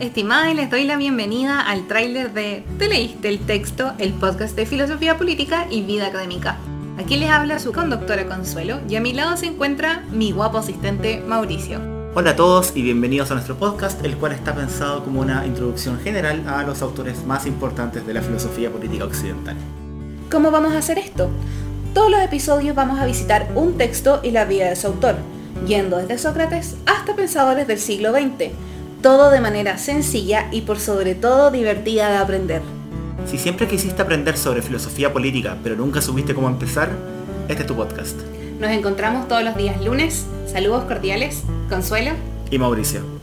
Estimada, y les doy la bienvenida al tráiler de Te leíste el texto, el podcast de filosofía política y vida académica. Aquí les habla su conductora Consuelo y a mi lado se encuentra mi guapo asistente Mauricio. Hola a todos y bienvenidos a nuestro podcast, el cual está pensado como una introducción general a los autores más importantes de la filosofía política occidental. ¿Cómo vamos a hacer esto? Todos los episodios vamos a visitar un texto y la vida de su autor, yendo desde Sócrates hasta pensadores del siglo XX todo de manera sencilla y por sobre todo divertida de aprender. Si siempre quisiste aprender sobre filosofía política, pero nunca supiste cómo empezar, este es tu podcast. Nos encontramos todos los días lunes. Saludos cordiales, Consuelo y Mauricio.